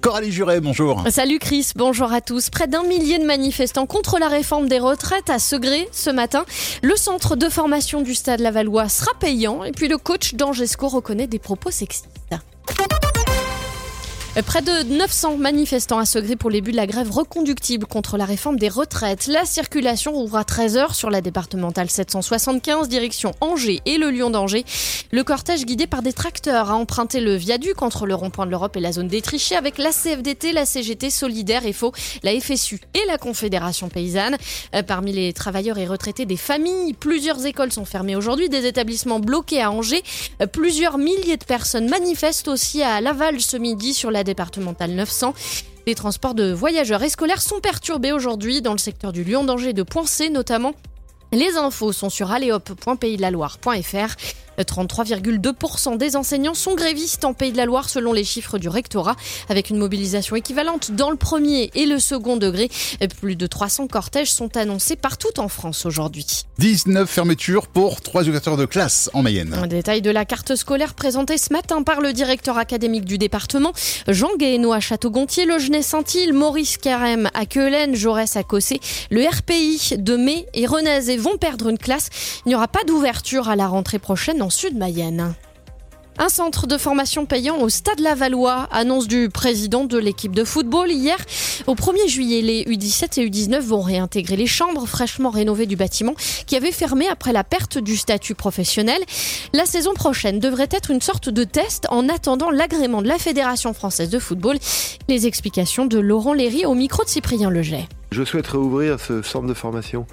Coralie Juret, bonjour. Salut Chris, bonjour à tous. Près d'un millier de manifestants contre la réforme des retraites à Segré ce matin. Le centre de formation du Stade Lavallois sera payant et puis le coach d'Angesco reconnaît des propos sexistes. Près de 900 manifestants à Segré pour les buts de la grève reconductible contre la réforme des retraites. La circulation ouvre à 13h sur la départementale 775, direction Angers et le Lyon d'Angers. Le cortège guidé par des tracteurs a emprunté le viaduc entre le rond-point de l'Europe et la zone détrichée avec la CFDT, la CGT, Solidaire et Faux, la FSU et la Confédération paysanne. Euh, parmi les travailleurs et retraités des familles, plusieurs écoles sont fermées aujourd'hui, des établissements bloqués à Angers. Euh, plusieurs milliers de personnes manifestent aussi à Laval ce midi sur la départementale 900. Les transports de voyageurs et scolaires sont perturbés aujourd'hui dans le secteur du Lyon d'Angers de Poincé notamment. Les infos sont sur aléop.paysdelaloire.fr. 33,2% des enseignants sont grévistes en Pays de la Loire selon les chiffres du rectorat, avec une mobilisation équivalente dans le premier et le second degré. Plus de 300 cortèges sont annoncés partout en France aujourd'hui. 19 fermetures pour 3 éducateurs de classe en Mayenne. Un détail de la carte scolaire présentée ce matin par le directeur académique du département, Jean Guéhenno à Château-Gontier, Le Genet-Saint-Île, Maurice Carême à Queulen, Jaurès à Cossé, le RPI de Mai et Renez vont perdre une classe. Il n'y aura pas d'ouverture à la rentrée prochaine en Sud-Mayenne. Un centre de formation payant au Stade Lavallois, annonce du président de l'équipe de football hier. Au 1er juillet, les U17 et U19 vont réintégrer les chambres fraîchement rénovées du bâtiment qui avait fermé après la perte du statut professionnel. La saison prochaine devrait être une sorte de test en attendant l'agrément de la Fédération française de football. Les explications de Laurent Léry au micro de Cyprien Leget. Je souhaiterais ouvrir ce centre de formation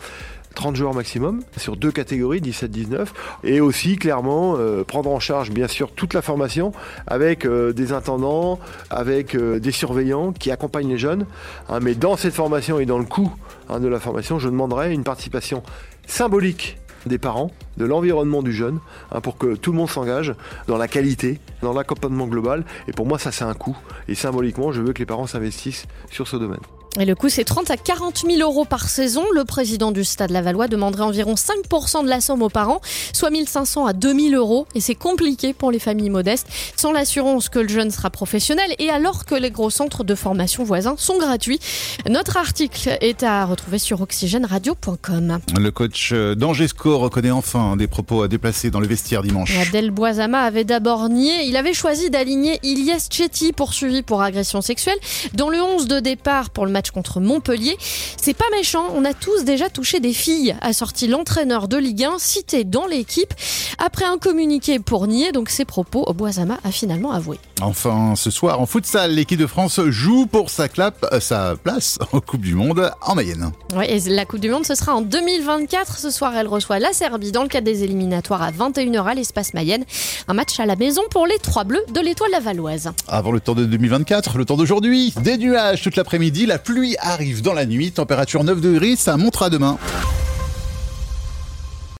30 joueurs maximum sur deux catégories, 17-19, et aussi clairement euh, prendre en charge bien sûr toute la formation avec euh, des intendants, avec euh, des surveillants qui accompagnent les jeunes. Hein, mais dans cette formation et dans le coût hein, de la formation, je demanderai une participation symbolique des parents, de l'environnement du jeune, hein, pour que tout le monde s'engage dans la qualité, dans l'accompagnement global. Et pour moi, ça c'est un coût. Et symboliquement, je veux que les parents s'investissent sur ce domaine. Et le coût, c'est 30 à 40 000 euros par saison. Le président du Stade Lavallois demanderait environ 5% de la somme aux parents, soit 1500 à 2000 euros. Et c'est compliqué pour les familles modestes, sans l'assurance que le jeune sera professionnel et alors que les gros centres de formation voisins sont gratuits. Notre article est à retrouver sur oxygèneradio.com. Le coach d'Angesco reconnaît enfin des propos déplacés dans le vestiaire dimanche. Adèle Boisama avait d'abord nié. Il avait choisi d'aligner Ilyes Chetty, poursuivi pour agression sexuelle, dans le 11 de départ pour le match contre Montpellier. C'est pas méchant, on a tous déjà touché des filles, a sorti l'entraîneur de Ligue 1 cité dans l'équipe. Après un communiqué pour nier donc ses propos, Boisama a finalement avoué. Enfin, ce soir en futsal, l'équipe de France joue pour sa, clap, sa place en Coupe du Monde en Mayenne. Oui, et la Coupe du Monde, ce sera en 2024. Ce soir, elle reçoit la Serbie dans le cadre des éliminatoires à 21h à l'espace Mayenne. Un match à la maison pour les trois bleus de l'étoile lavalloise. Avant le temps de 2024, le temps d'aujourd'hui, des nuages toute l'après-midi, la pluie arrive dans la nuit, température 9 degrés, ça montera demain.